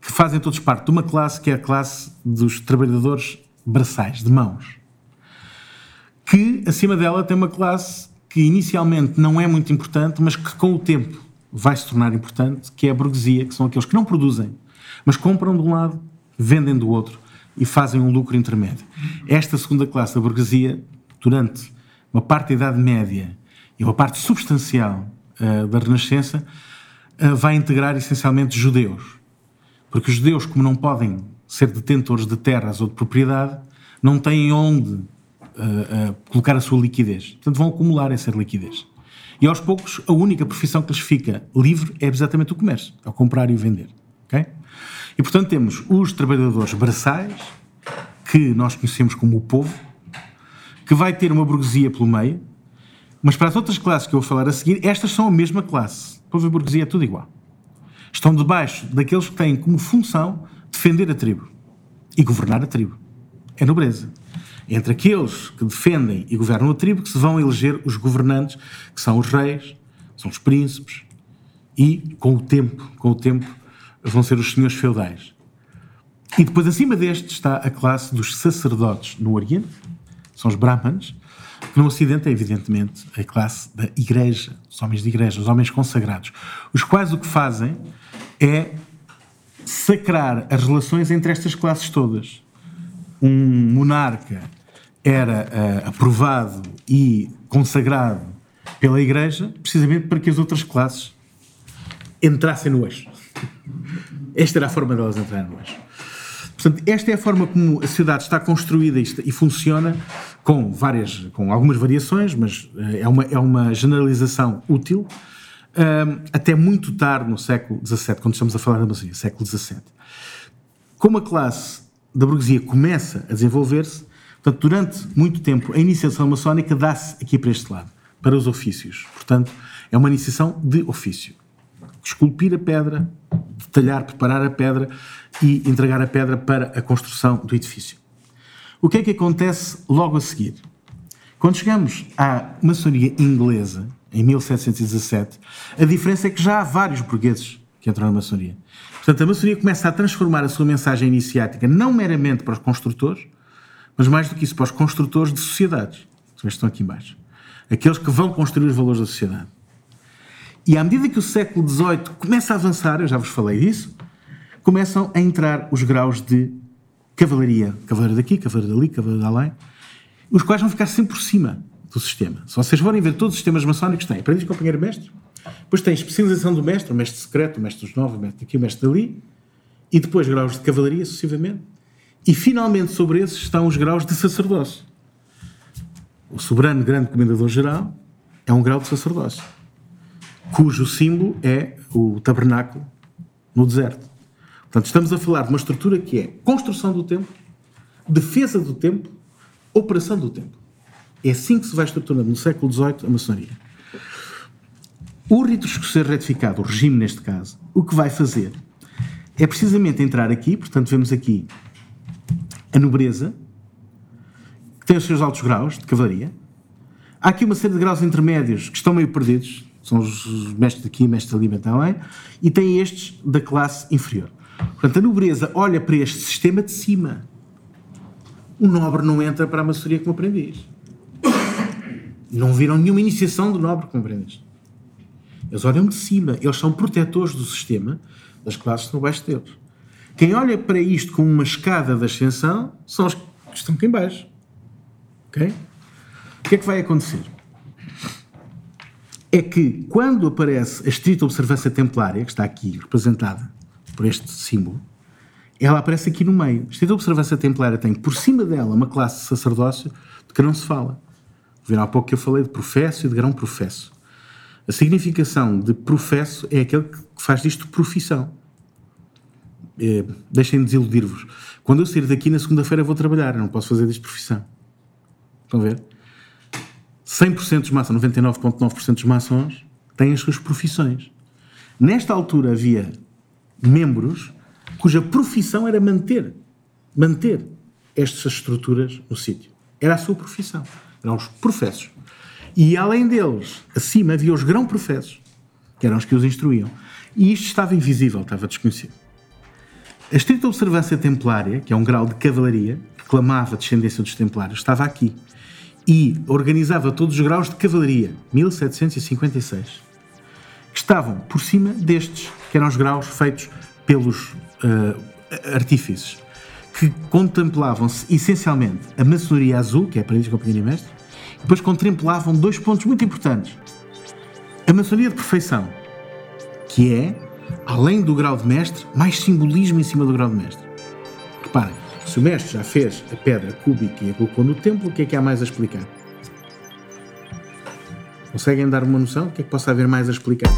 que fazem todos parte de uma classe que é a classe dos trabalhadores braçais, de mãos que acima dela tem uma classe que inicialmente não é muito importante, mas que com o tempo vai se tornar importante, que é a burguesia, que são aqueles que não produzem, mas compram de um lado, vendem do outro e fazem um lucro intermédio. Esta segunda classe da burguesia, durante uma parte da Idade Média e uma parte substancial ah, da Renascença, ah, vai integrar essencialmente judeus. Porque os judeus, como não podem ser detentores de terras ou de propriedade, não têm onde uh, uh, colocar a sua liquidez. Portanto, vão acumular essa liquidez. E aos poucos, a única profissão que lhes fica livre é exatamente o comércio, é o comprar e o vender. ok? E portanto, temos os trabalhadores braçais, que nós conhecemos como o povo, que vai ter uma burguesia pelo meio, mas para as outras classes que eu vou falar a seguir, estas são a mesma classe. Povo e burguesia é tudo igual. Estão debaixo daqueles que têm como função defender a tribo e governar a tribo. É nobreza. Entre aqueles que defendem e governam a tribo que se vão eleger os governantes, que são os reis, são os príncipes e, com o tempo, com o tempo, vão ser os senhores feudais. E depois, acima destes, está a classe dos sacerdotes no Oriente, são os brahmanes, que no Ocidente é, evidentemente, a classe da igreja, os homens de igreja, os homens consagrados, os quais o que fazem é sacrar as relações entre estas classes todas. Um monarca era ah, aprovado e consagrado pela igreja precisamente para que as outras classes entrassem no eixo. Esta era a forma delas entrarem no eixo. Portanto, esta é a forma como a sociedade está construída e funciona, com várias, com algumas variações, mas eh, é uma, é uma generalização útil, ahm, até muito tarde no século XVII, quando estamos a falar da maçonaria, século XVII. Como a classe da burguesia começa a desenvolver-se, portanto, durante muito tempo, a iniciação maçónica dá-se aqui para este lado, para os ofícios. Portanto, é uma iniciação de ofício. Esculpir a pedra, detalhar, preparar a pedra e entregar a pedra para a construção do edifício. O que é que acontece logo a seguir? Quando chegamos à maçonaria inglesa, em 1717, a diferença é que já há vários burgueses que entram na maçonaria. Portanto, a maçonaria começa a transformar a sua mensagem iniciática não meramente para os construtores, mas mais do que isso, para os construtores de sociedades. Que estão aqui embaixo. Aqueles que vão construir os valores da sociedade. E à medida que o século XVIII começa a avançar, eu já vos falei disso, começam a entrar os graus de cavalaria. Cavaleiro daqui, cavaleiro dali, cavaleiro além, os quais vão ficar sempre por cima do sistema. Se vocês forem ver todos os sistemas maçónicos, têm aprendiz, companheiro, mestre, depois tem especialização do mestre, o mestre secreto, o mestre dos novos, o mestre daqui, o mestre dali, e depois graus de cavalaria, sucessivamente. E finalmente sobre esses estão os graus de sacerdócio. O soberano grande comendador-geral é um grau de sacerdócio, cujo símbolo é o tabernáculo no deserto. Portanto, estamos a falar de uma estrutura que é construção do templo, defesa do templo, operação do templo. É assim que se vai estruturando no século XVIII a maçonaria. O rito escocês retificado, o regime neste caso, o que vai fazer é precisamente entrar aqui, portanto, vemos aqui a nobreza, que tem os seus altos graus de cavalaria. Há aqui uma série de graus intermédios que estão meio perdidos, são os mestres daqui, mestres ali, também, e tem estes da classe inferior. Portanto, a nobreza olha para este sistema de cima. O nobre não entra para a maçonaria como aprendiz. Não viram nenhuma iniciação do nobre como aprendiz. Eles olham de cima, eles são protetores do sistema das classes que estão abaixo deles. Quem olha para isto como uma escada de ascensão são os que estão aqui embaixo. Ok? O que é que vai acontecer? É que quando aparece a estrita observância templária, que está aqui representada por este símbolo, ela aparece aqui no meio. A estrita observância templária tem por cima dela uma classe de sacerdócio de que não se fala. Viram há pouco que eu falei de professo e de grão professo. A significação de professo é aquele que faz disto profissão. É, deixem de desiludir-vos. Quando eu sair daqui na segunda-feira vou trabalhar, não posso fazer disto profissão. Estão a ver? 100% dos maçons, 99,9% dos maçons têm as suas profissões. Nesta altura havia membros cuja profissão era manter, manter estas estruturas no sítio. Era a sua profissão. Eram os professos. E além deles, acima havia os grão-professos, que eram os que os instruíam. E isto estava invisível, estava desconhecido. A estrita observância templária, que é um grau de cavalaria, que clamava a descendência dos templários, estava aqui. E organizava todos os graus de cavalaria, 1756, que estavam por cima destes, que eram os graus feitos pelos uh, artífices, que contemplavam-se essencialmente a maçonaria azul, que é a aprendiz, companheiro e mestre, depois contemplavam dois pontos muito importantes. A maçonaria de perfeição, que é, além do grau de mestre, mais simbolismo em cima do grau de mestre. Reparem, se o mestre já fez a pedra cúbica e a colocou no templo, o que é que há mais a explicar? Conseguem dar uma noção? O que é que possa haver mais a explicar?